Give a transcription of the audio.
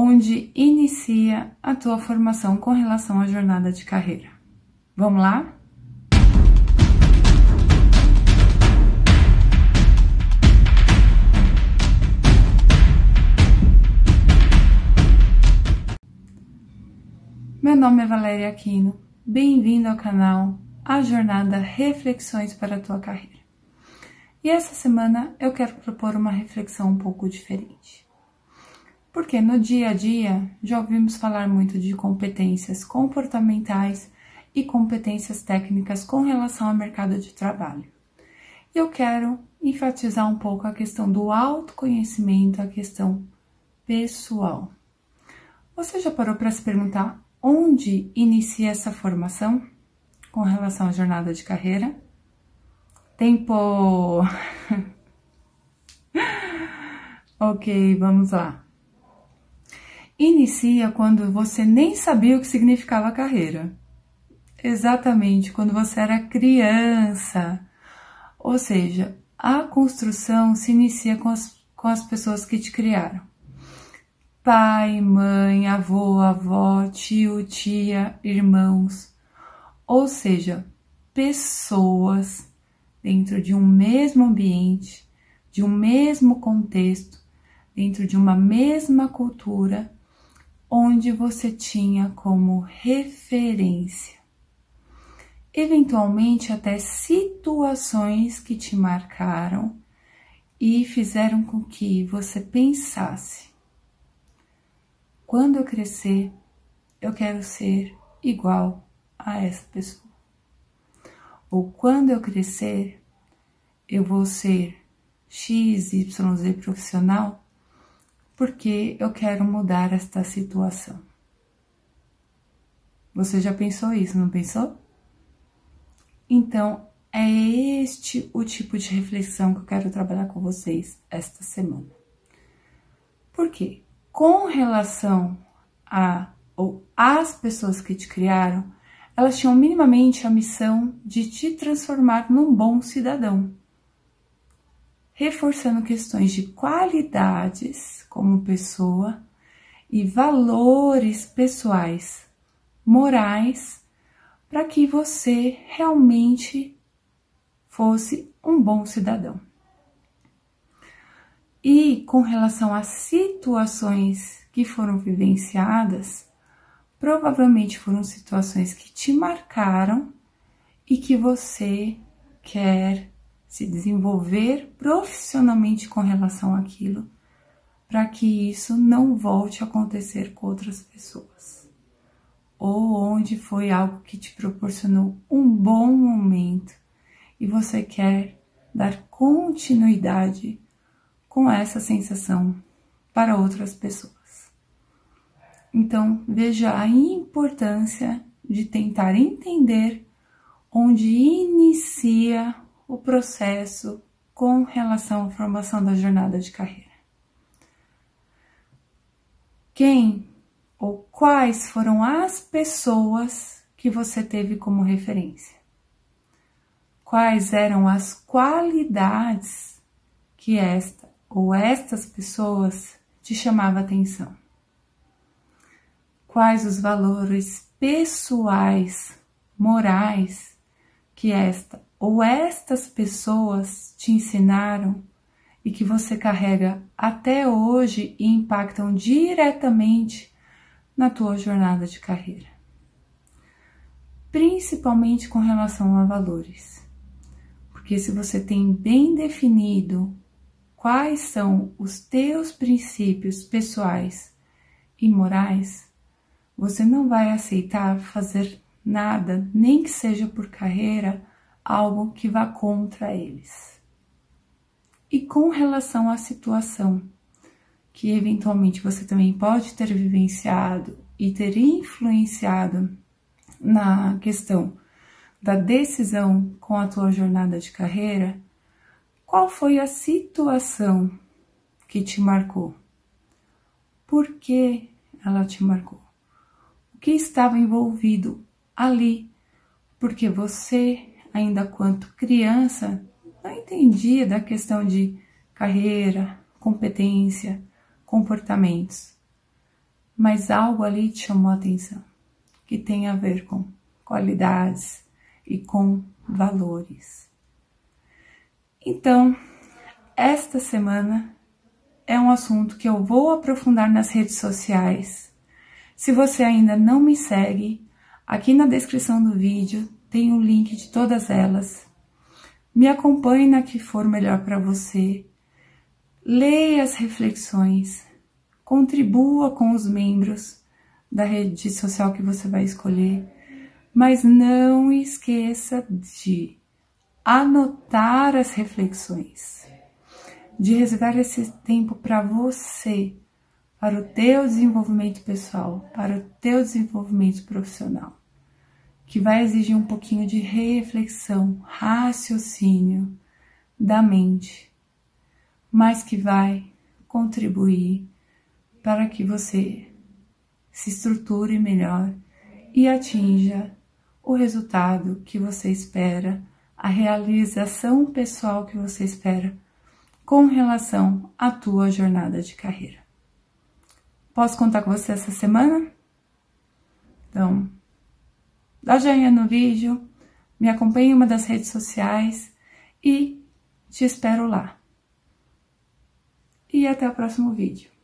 onde inicia a tua formação com relação à jornada de carreira. Vamos lá? Meu nome é Valéria Aquino. Bem-vindo ao canal A Jornada Reflexões para a Tua Carreira. E essa semana eu quero propor uma reflexão um pouco diferente. Porque no dia a dia já ouvimos falar muito de competências comportamentais e competências técnicas com relação ao mercado de trabalho. E eu quero enfatizar um pouco a questão do autoconhecimento, a questão pessoal. Você já parou para se perguntar onde inicia essa formação com relação à jornada de carreira? Tempo! ok, vamos lá. Inicia quando você nem sabia o que significava carreira. Exatamente, quando você era criança. Ou seja, a construção se inicia com as, com as pessoas que te criaram pai, mãe, avô, avó, tio, tia, irmãos, ou seja, pessoas dentro de um mesmo ambiente, de um mesmo contexto, dentro de uma mesma cultura, onde você tinha como referência. Eventualmente, até situações que te marcaram e fizeram com que você pensasse quando eu crescer, eu quero ser igual a essa pessoa. Ou quando eu crescer, eu vou ser X, Y, Z profissional porque eu quero mudar esta situação. Você já pensou isso, não pensou? Então, é este o tipo de reflexão que eu quero trabalhar com vocês esta semana. Por quê? com relação a ou as pessoas que te criaram, elas tinham minimamente a missão de te transformar num bom cidadão, reforçando questões de qualidades como pessoa e valores pessoais, morais, para que você realmente fosse um bom cidadão. E com relação às situações que foram vivenciadas, provavelmente foram situações que te marcaram e que você quer se desenvolver profissionalmente com relação àquilo, para que isso não volte a acontecer com outras pessoas. Ou onde foi algo que te proporcionou um bom momento e você quer dar continuidade com essa sensação para outras pessoas. Então, veja a importância de tentar entender onde inicia o processo com relação à formação da jornada de carreira. Quem ou quais foram as pessoas que você teve como referência? Quais eram as qualidades que esta ou estas pessoas te chamava atenção? Quais os valores pessoais, morais que esta ou estas pessoas te ensinaram e que você carrega até hoje e impactam diretamente na tua jornada de carreira? Principalmente com relação a valores. Porque se você tem bem definido quais são os teus princípios pessoais e morais, você não vai aceitar fazer nada, nem que seja por carreira, algo que vá contra eles. E com relação à situação que eventualmente você também pode ter vivenciado e ter influenciado na questão da decisão com a tua jornada de carreira, qual foi a situação que te marcou? Por que ela te marcou? O que estava envolvido ali? Porque você, ainda quanto criança, não entendia da questão de carreira, competência, comportamentos. mas algo ali te chamou a atenção, que tem a ver com qualidades e com valores. Então, esta semana é um assunto que eu vou aprofundar nas redes sociais. Se você ainda não me segue, aqui na descrição do vídeo tem o link de todas elas. Me acompanhe na que for melhor para você. Leia as reflexões, contribua com os membros da rede social que você vai escolher, mas não esqueça de anotar as reflexões, de reservar esse tempo para você, para o teu desenvolvimento pessoal, para o teu desenvolvimento profissional, que vai exigir um pouquinho de reflexão, raciocínio da mente, mas que vai contribuir para que você se estruture melhor e atinja o resultado que você espera, a realização pessoal que você espera com relação à tua jornada de carreira. Posso contar com você essa semana? Então, dá joinha no vídeo, me acompanhe em uma das redes sociais e te espero lá. E até o próximo vídeo.